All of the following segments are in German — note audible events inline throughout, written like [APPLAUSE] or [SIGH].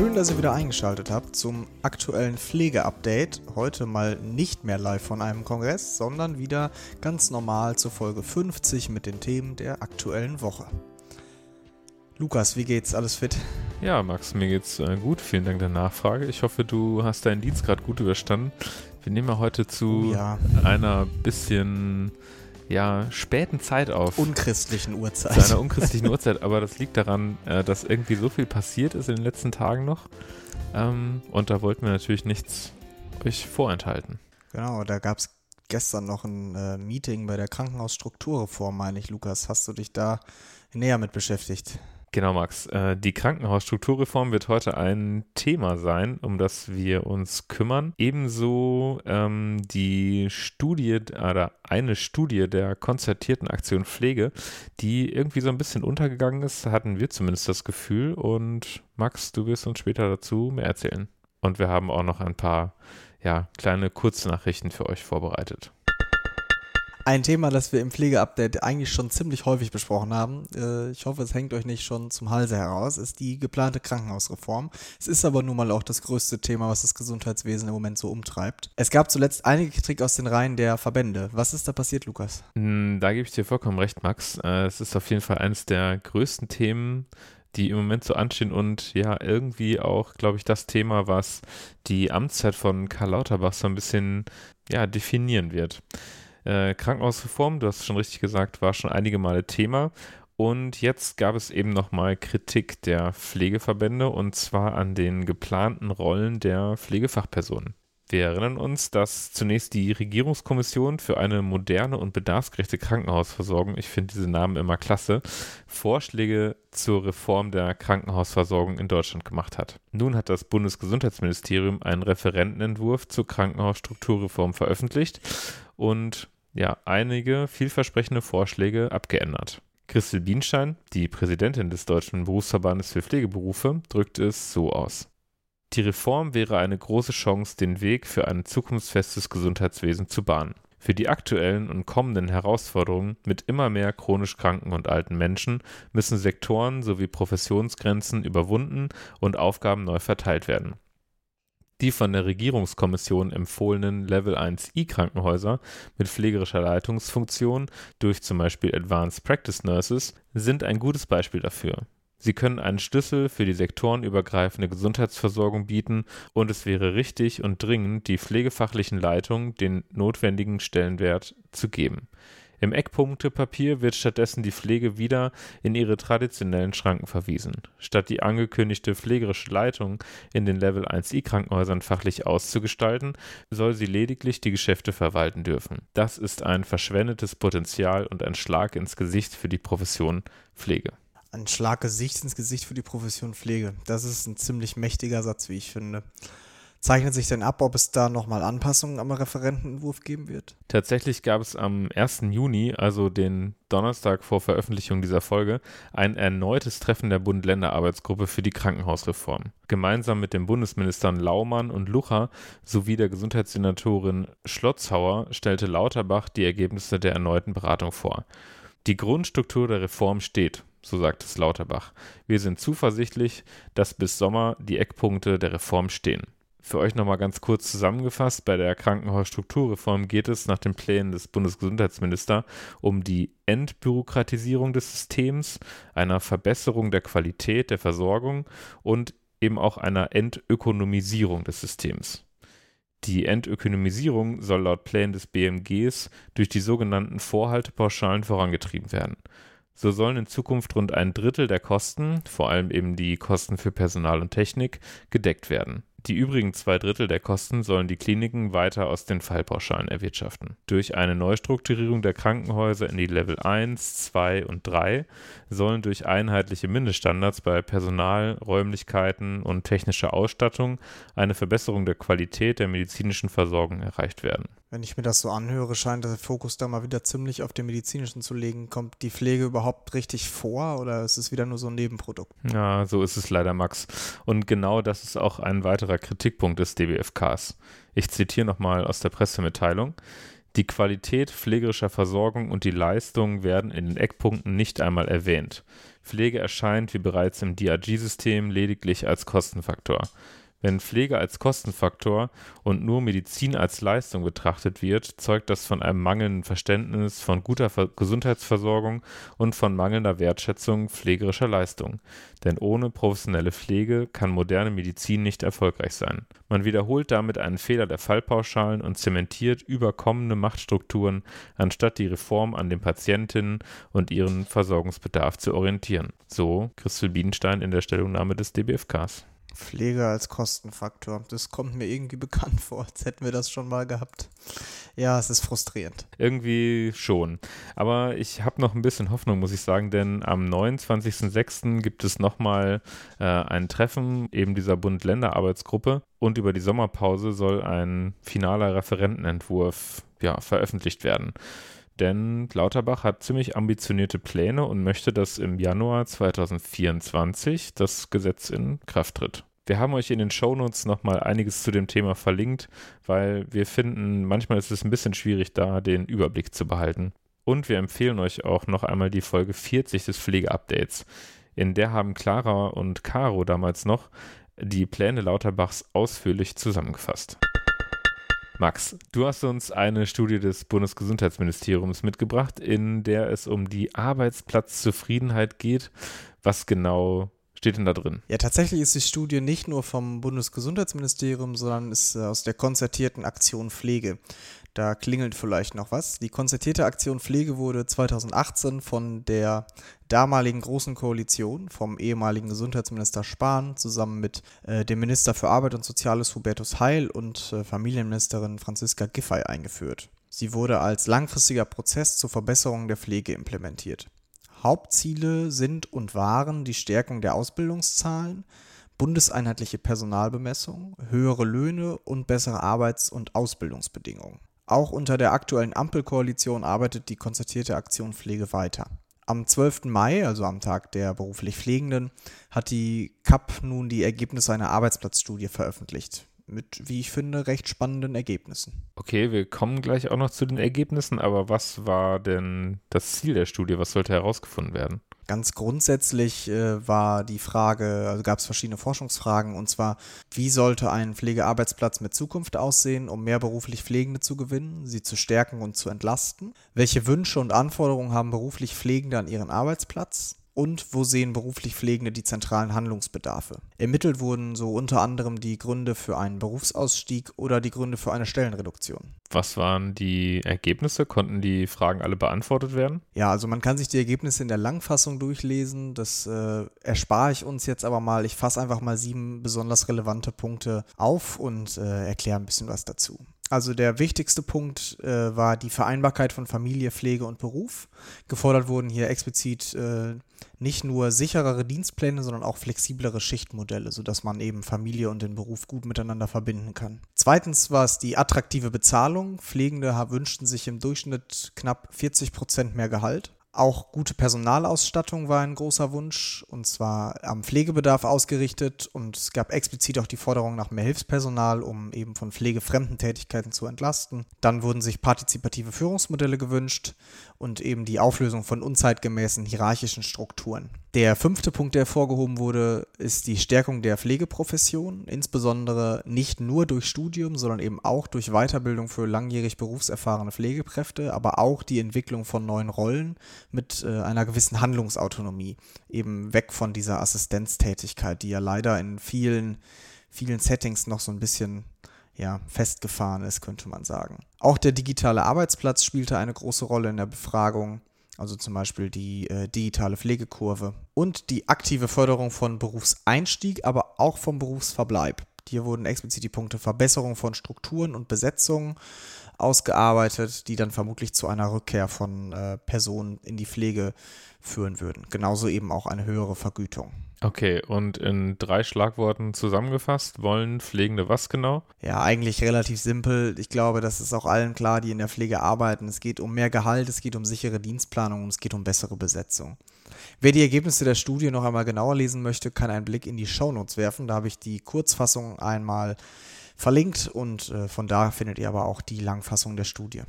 Schön, dass ihr wieder eingeschaltet habt zum aktuellen Pflegeupdate. Heute mal nicht mehr live von einem Kongress, sondern wieder ganz normal zur Folge 50 mit den Themen der aktuellen Woche. Lukas, wie geht's? Alles fit? Ja, Max, mir geht's äh, gut. Vielen Dank der Nachfrage. Ich hoffe, du hast deinen Dienst gerade gut überstanden. Wir nehmen ja heute zu Oh ja. einer bisschen ja, späten Zeit auf. Unchristlichen Uhrzeit. zu einer unchristlichen Uhrzeit, aber das liegt daran, äh, dass irgendwie so viel passiert ist in den letzten Tagen noch. Ähm, und da wollten wir natürlich nichts euch vorenthalten. Genau, da gab's gestern noch ein äh, Meeting bei der Krankenhausstrukturreform, meine ich, Lukas. Hast du dich da näher mit beschäftigt? Genau, Max. Äh, die Krankenhausstrukturreform wird heute ein Thema sein, um das wir uns kümmern. Ebenso ähm, die Studie oder eine Studie der konzertierten Aktion Pflege, die irgendwie so ein bisschen untergegangen ist, hatten wir zumindest das Gefühl. Und Max, du wirst uns später dazu mehr erzählen. Und wir haben auch noch ein paar ja, kleine Kurznachrichten für euch vorbereitet. Ein Thema, das wir im Pflegeupdate eigentlich schon ziemlich häufig besprochen haben, äh, ich hoffe, es hängt euch nicht schon zum Halse heraus, ist die geplante Krankenhausreform. Es ist aber nun mal auch das größte Thema, was das Gesundheitswesen im Moment so umtreibt. Es gab zuletzt einige Kritik aus den Reihen der Verbände. Was ist da passiert, Lukas? Mm, Da gebe ich dir vollkommen recht, Max. Äh, Es ist auf jeden Fall eines der größten Themen, die im Moment so anstehen und ja, irgendwie auch, glaube ich, das Thema, was die Amtszeit von Karl Lauterbach so ein bisschen ja, definieren wird. Äh, Krankenhausreform, du hast schon richtig gesagt, war schon einige Male Thema. Und jetzt gab es eben nochmal Kritik der Pflegeverbände und zwar an den geplanten Rollen der Pflegefachpersonen. Wir erinnern uns, dass zunächst die Regierungskommission für eine moderne und bedarfsgerechte Krankenhausversorgung, ich finde diese Namen immer klasse, Vorschläge zur Reform der Krankenhausversorgung in Deutschland gemacht hat. Nun hat das Bundesgesundheitsministerium einen Referentenentwurf zur Krankenhausstrukturreform veröffentlicht und ja, einige vielversprechende Vorschläge abgeändert. Christel Bienstein, die Präsidentin des Deutschen Berufsverbandes für Pflegeberufe, drückt es so aus. Die Reform wäre eine große Chance, den Weg für ein zukunftsfestes Gesundheitswesen zu bahnen. Für die aktuellen und kommenden Herausforderungen mit immer mehr chronisch kranken und alten Menschen müssen Sektoren sowie Professionsgrenzen überwunden und Aufgaben neu verteilt werden. Die von der Regierungskommission empfohlenen Level 1i Krankenhäuser mit pflegerischer Leitungsfunktion durch zum Beispiel Advanced Practice Nurses sind ein gutes Beispiel dafür. Sie können einen Schlüssel für die sektorenübergreifende Gesundheitsversorgung bieten und es wäre richtig und dringend, die pflegefachlichen Leitungen den notwendigen Stellenwert zu geben. Im Eckpunktepapier wird stattdessen die Pflege wieder in ihre traditionellen Schranken verwiesen. Statt die angekündigte pflegerische Leitung in den Level 1i Krankenhäusern fachlich auszugestalten, soll sie lediglich die Geschäfte verwalten dürfen. Das ist ein verschwendetes Potenzial und ein Schlag ins Gesicht für die Profession Pflege. Ein Schlag Gesicht ins Gesicht für die Profession Pflege. Das ist ein ziemlich mächtiger Satz, wie ich finde. Zeichnet sich denn ab, ob es da nochmal Anpassungen am Referentenentwurf geben wird? Tatsächlich gab es am 1. Juni, also den Donnerstag vor Veröffentlichung dieser Folge, ein erneutes Treffen der Bund-Länder-Arbeitsgruppe für die Krankenhausreform. Gemeinsam mit den Bundesministern Laumann und Lucha sowie der Gesundheitssenatorin Schlotzhauer stellte Lauterbach die Ergebnisse der erneuten Beratung vor. Die Grundstruktur der Reform steht, so sagt es Lauterbach. Wir sind zuversichtlich, dass bis Sommer die Eckpunkte der Reform stehen. Für euch nochmal ganz kurz zusammengefasst, bei der Krankenhausstrukturreform geht es nach den Plänen des Bundesgesundheitsministers um die Entbürokratisierung des Systems, einer Verbesserung der Qualität der Versorgung und eben auch einer Entökonomisierung des Systems. Die Entökonomisierung soll laut Plänen des BMGs durch die sogenannten Vorhaltepauschalen vorangetrieben werden. So sollen in Zukunft rund ein Drittel der Kosten, vor allem eben die Kosten für Personal und Technik, gedeckt werden. Die übrigen zwei Drittel der Kosten sollen die Kliniken weiter aus den Fallpauschalen erwirtschaften. Durch eine Neustrukturierung der Krankenhäuser in die Level 1, 2 und 3 sollen durch einheitliche Mindeststandards bei Personal, Räumlichkeiten und technischer Ausstattung eine Verbesserung der Qualität der medizinischen Versorgung erreicht werden. Wenn ich mir das so anhöre, scheint der Fokus da mal wieder ziemlich auf dem medizinischen zu legen. Kommt die Pflege überhaupt richtig vor oder ist es wieder nur so ein Nebenprodukt? Ja, so ist es leider, Max. Und genau das ist auch ein weiterer Kritikpunkt des DBFKs. Ich zitiere nochmal aus der Pressemitteilung. Die Qualität pflegerischer Versorgung und die Leistung werden in den Eckpunkten nicht einmal erwähnt. Pflege erscheint wie bereits im DRG-System lediglich als Kostenfaktor. Wenn Pflege als Kostenfaktor und nur Medizin als Leistung betrachtet wird, zeugt das von einem mangelnden Verständnis von guter Ver Gesundheitsversorgung und von mangelnder Wertschätzung pflegerischer Leistung. Denn ohne professionelle Pflege kann moderne Medizin nicht erfolgreich sein. Man wiederholt damit einen Fehler der Fallpauschalen und zementiert überkommene Machtstrukturen, anstatt die Reform an den Patientinnen und ihren Versorgungsbedarf zu orientieren. So Christel Bienstein in der Stellungnahme des DBFKs. Pflege als Kostenfaktor. Das kommt mir irgendwie bekannt [LAUGHS] vor, als hätten wir das schon mal gehabt. Ja, es ist frustrierend. Irgendwie schon. Aber ich habe noch ein bisschen Hoffnung, muss ich sagen, denn am 29.06. gibt es nochmal äh, ein Treffen eben dieser Bund-Länder-Arbeitsgruppe und über die Sommerpause soll ein finaler Referentenentwurf ja, veröffentlicht werden denn Lauterbach hat ziemlich ambitionierte Pläne und möchte, dass im Januar 2024 das Gesetz in Kraft tritt. Wir haben euch in den Shownotes nochmal einiges zu dem Thema verlinkt, weil wir finden, manchmal ist es ein bisschen schwierig, da den Überblick zu behalten. Und wir empfehlen euch auch noch einmal die Folge 40 des Pflegeupdates. In der haben Clara und Caro damals noch die Pläne Lauterbachs ausführlich zusammengefasst. Max, du hast uns eine Studie des Bundesgesundheitsministeriums mitgebracht, in der es um die Arbeitsplatzzufriedenheit geht. Was genau steht denn da drin? Ja, tatsächlich ist die Studie nicht nur vom Bundesgesundheitsministerium, sondern ist äh, aus der konzertierten Aktion Pflege. Da klingelt vielleicht noch was. Die konzertierte Aktion Pflege wurde 2018 von der damaligen Großen Koalition, vom ehemaligen Gesundheitsminister Spahn, zusammen mit äh, dem Minister für Arbeit und Soziales Hubertus Heil und äh, Familienministerin Franziska Giffey eingeführt. Sie wurde als langfristiger Prozess zur Verbesserung der Pflege implementiert. Hauptziele sind und waren die Stärkung der Ausbildungszahlen, bundeseinheitliche Personalbemessung, höhere Löhne und bessere Arbeits- und Ausbildungsbedingungen. Auch unter der aktuellen Ampelkoalition arbeitet die konzertierte Aktion Pflege weiter. Am 12. Mai, also am Tag der beruflich Pflegenden, hat die CAP nun die Ergebnisse einer Arbeitsplatzstudie veröffentlicht. Mit, wie ich finde, recht spannenden Ergebnissen. Okay, wir kommen gleich auch noch zu den Ergebnissen, aber was war denn das Ziel der Studie? Was sollte herausgefunden werden? Ganz grundsätzlich äh, war die Frage, also gab es verschiedene Forschungsfragen, und zwar, wie sollte ein Pflegearbeitsplatz mit Zukunft aussehen, um mehr beruflich Pflegende zu gewinnen, sie zu stärken und zu entlasten? Welche Wünsche und Anforderungen haben beruflich Pflegende an ihren Arbeitsplatz? Und wo sehen beruflich Pflegende die zentralen Handlungsbedarfe. Ermittelt wurden so unter anderem die Gründe für einen Berufsausstieg oder die Gründe für eine Stellenreduktion. Was waren die Ergebnisse? Konnten die Fragen alle beantwortet werden? Ja, also man kann sich die Ergebnisse in der Langfassung durchlesen. Das äh, erspare ich uns jetzt aber mal. Ich fasse einfach mal sieben besonders relevante Punkte auf und äh, erkläre ein bisschen was dazu. Also der wichtigste Punkt äh, war die Vereinbarkeit von Familie, Pflege und Beruf. Gefordert wurden hier explizit äh, nicht nur sicherere Dienstpläne, sondern auch flexiblere Schichtmodelle, sodass man eben Familie und den Beruf gut miteinander verbinden kann. Zweitens war es die attraktive Bezahlung. Pflegende wünschten sich im Durchschnitt knapp 40 Prozent mehr Gehalt. Auch gute Personalausstattung war ein großer Wunsch, und zwar am Pflegebedarf ausgerichtet. Und es gab explizit auch die Forderung nach mehr Hilfspersonal, um eben von pflegefremden Tätigkeiten zu entlasten. Dann wurden sich partizipative Führungsmodelle gewünscht und eben die Auflösung von unzeitgemäßen hierarchischen Strukturen. Der fünfte Punkt, der hervorgehoben wurde, ist die Stärkung der Pflegeprofession, insbesondere nicht nur durch Studium, sondern eben auch durch Weiterbildung für langjährig berufserfahrene Pflegekräfte, aber auch die Entwicklung von neuen Rollen mit äh, einer gewissen Handlungsautonomie, eben weg von dieser Assistenztätigkeit, die ja leider in vielen, vielen Settings noch so ein bisschen ja, festgefahren ist, könnte man sagen. Auch der digitale Arbeitsplatz spielte eine große Rolle in der Befragung, also zum Beispiel die äh, digitale Pflegekurve und die aktive Förderung von Berufseinstieg, aber auch vom Berufsverbleib. Hier wurden explizit die Punkte Verbesserung von Strukturen und Besetzungen ausgearbeitet, die dann vermutlich zu einer Rückkehr von äh, Personen in die Pflege führen würden. Genauso eben auch eine höhere Vergütung. Okay, und in drei Schlagworten zusammengefasst, wollen Pflegende was genau? Ja, eigentlich relativ simpel. Ich glaube, das ist auch allen klar, die in der Pflege arbeiten. Es geht um mehr Gehalt, es geht um sichere Dienstplanung und es geht um bessere Besetzung. Wer die Ergebnisse der Studie noch einmal genauer lesen möchte, kann einen Blick in die Shownotes werfen. Da habe ich die Kurzfassung einmal verlinkt und äh, von da findet ihr aber auch die Langfassung der Studie.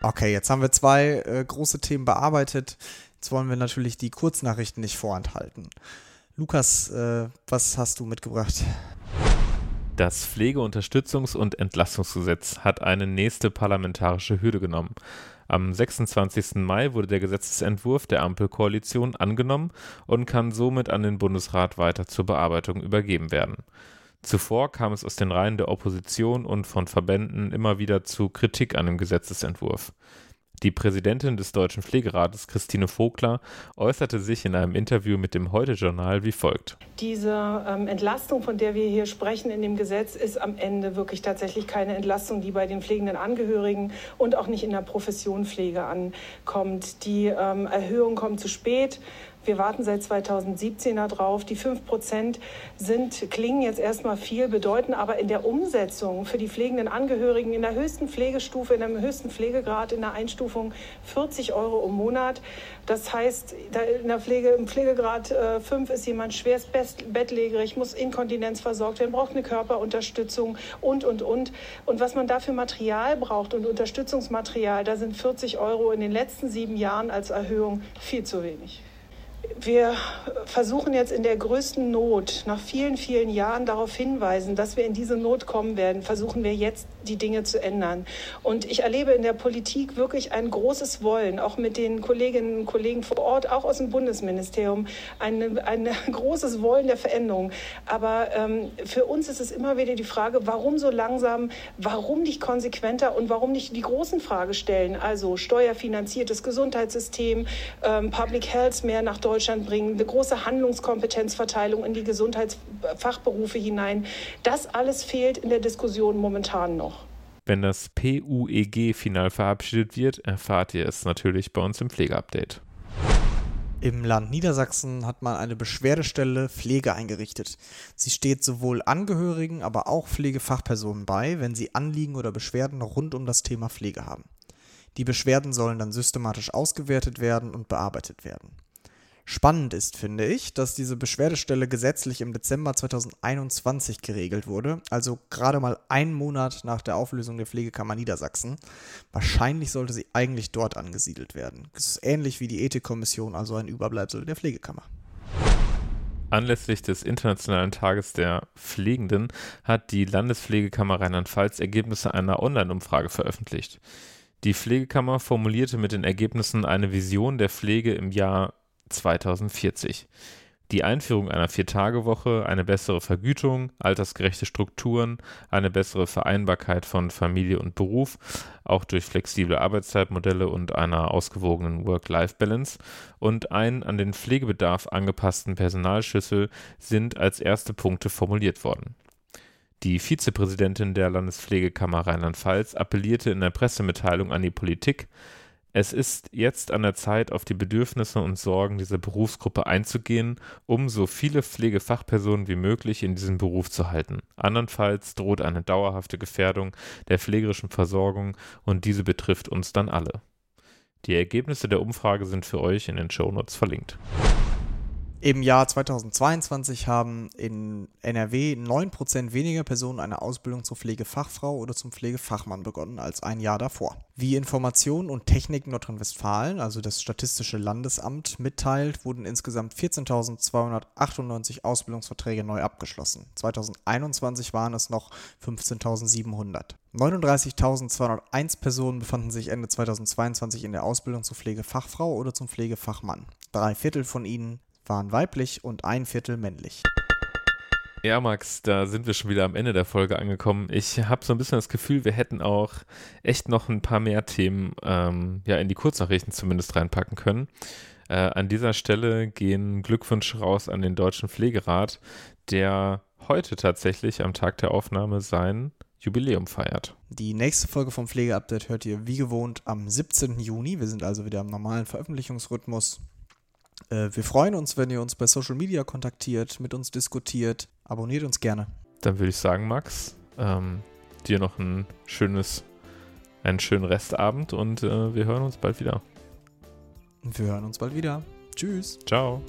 Okay, jetzt haben wir zwei äh, große Themen bearbeitet. Jetzt wollen wir natürlich die Kurznachrichten nicht vorenthalten. Lukas, äh, was hast du mitgebracht? Das Pflegeunterstützungs- und Entlastungsgesetz hat eine nächste parlamentarische Hürde genommen. Am 26. Mai wurde der Gesetzesentwurf der Ampelkoalition angenommen und kann somit an den Bundesrat weiter zur Bearbeitung übergeben werden. Zuvor kam es aus den Reihen der Opposition und von Verbänden immer wieder zu Kritik an dem Gesetzesentwurf. Die Präsidentin des Deutschen Pflegerates, Christine Vogler, äußerte sich in einem Interview mit dem Heute-Journal wie folgt. Diese ähm, Entlastung, von der wir hier sprechen in dem Gesetz, ist am Ende wirklich tatsächlich keine Entlastung, die bei den pflegenden Angehörigen und auch nicht in der Profession Pflege ankommt. Die ähm, Erhöhung kommt zu spät. Wir warten seit 2017 darauf. Die 5 Prozent sind, klingen jetzt erstmal viel, bedeuten aber in der Umsetzung für die pflegenden Angehörigen in der höchsten Pflegestufe, in dem höchsten Pflegegrad, in der Einstufung 40 Euro im Monat. Das heißt, in der Pflege, im Pflegegrad 5 äh, ist jemand schwerst bettlägerig, muss Inkontinenz versorgt werden, braucht eine Körperunterstützung und, und, und. Und was man dafür Material braucht und Unterstützungsmaterial, da sind 40 Euro in den letzten sieben Jahren als Erhöhung viel zu wenig wir versuchen jetzt in der größten Not nach vielen, vielen Jahren darauf hinweisen, dass wir in diese Not kommen werden, versuchen wir jetzt die Dinge zu ändern. Und ich erlebe in der Politik wirklich ein großes Wollen, auch mit den Kolleginnen und Kollegen vor Ort, auch aus dem Bundesministerium, ein eine [LAUGHS] großes Wollen der Veränderung. Aber ähm, für uns ist es immer wieder die Frage, warum so langsam, warum nicht konsequenter und warum nicht die großen Fragen stellen, also steuerfinanziertes Gesundheitssystem, ähm, Public Health mehr nach Deutschland bringen, eine große Handlungskompetenzverteilung in die Gesundheitsfachberufe hinein. Das alles fehlt in der Diskussion momentan noch. Wenn das PUEG final verabschiedet wird, erfahrt ihr es natürlich bei uns im Pflegeupdate. Im Land Niedersachsen hat man eine Beschwerdestelle Pflege eingerichtet. Sie steht sowohl Angehörigen, aber auch Pflegefachpersonen bei, wenn sie Anliegen oder Beschwerden rund um das Thema Pflege haben. Die Beschwerden sollen dann systematisch ausgewertet werden und bearbeitet werden. Spannend ist, finde ich, dass diese Beschwerdestelle gesetzlich im Dezember 2021 geregelt wurde, also gerade mal einen Monat nach der Auflösung der Pflegekammer Niedersachsen. Wahrscheinlich sollte sie eigentlich dort angesiedelt werden. Das ist ähnlich wie die Ethikkommission, also ein Überbleibsel der Pflegekammer. Anlässlich des Internationalen Tages der Pflegenden hat die Landespflegekammer Rheinland-Pfalz Ergebnisse einer Online-Umfrage veröffentlicht. Die Pflegekammer formulierte mit den Ergebnissen eine Vision der Pflege im Jahr 2040. Die Einführung einer Viertagewoche, eine bessere Vergütung, altersgerechte Strukturen, eine bessere Vereinbarkeit von Familie und Beruf, auch durch flexible Arbeitszeitmodelle und einer ausgewogenen Work-Life-Balance und einen an den Pflegebedarf angepassten Personalschlüssel sind als erste Punkte formuliert worden. Die Vizepräsidentin der Landespflegekammer Rheinland-Pfalz appellierte in der Pressemitteilung an die Politik, es ist jetzt an der Zeit, auf die Bedürfnisse und Sorgen dieser Berufsgruppe einzugehen, um so viele Pflegefachpersonen wie möglich in diesem Beruf zu halten. Andernfalls droht eine dauerhafte Gefährdung der pflegerischen Versorgung und diese betrifft uns dann alle. Die Ergebnisse der Umfrage sind für euch in den Shownotes verlinkt. Im Jahr 2022 haben in NRW 9% weniger Personen eine Ausbildung zur Pflegefachfrau oder zum Pflegefachmann begonnen als ein Jahr davor. Wie Information und Technik Nordrhein-Westfalen, also das Statistische Landesamt, mitteilt, wurden insgesamt 14.298 Ausbildungsverträge neu abgeschlossen. 2021 waren es noch 15.700. 39.201 Personen befanden sich Ende 2022 in der Ausbildung zur Pflegefachfrau oder zum Pflegefachmann. Drei Viertel von ihnen waren weiblich und ein Viertel männlich. Ja, Max, da sind wir schon wieder am Ende der Folge angekommen. Ich habe so ein bisschen das Gefühl, wir hätten auch echt noch ein paar mehr Themen ähm, ja, in die Kurznachrichten zumindest reinpacken können. Äh, an dieser Stelle gehen Glückwünsche raus an den Deutschen Pflegerat, der heute tatsächlich am Tag der Aufnahme sein Jubiläum feiert. Die nächste Folge vom Pflegeupdate hört ihr wie gewohnt am 17. Juni. Wir sind also wieder im normalen Veröffentlichungsrhythmus. Äh, wir freuen uns, wenn ihr uns bei Social Media kontaktiert, mit uns diskutiert. Abonniert uns gerne. Dann würde ich sagen, Max, ähm, dir noch ein schönes, einen schönen Restabend und äh, wir hören uns bald wieder. Wir hören uns bald wieder. Tschüss. Ciao.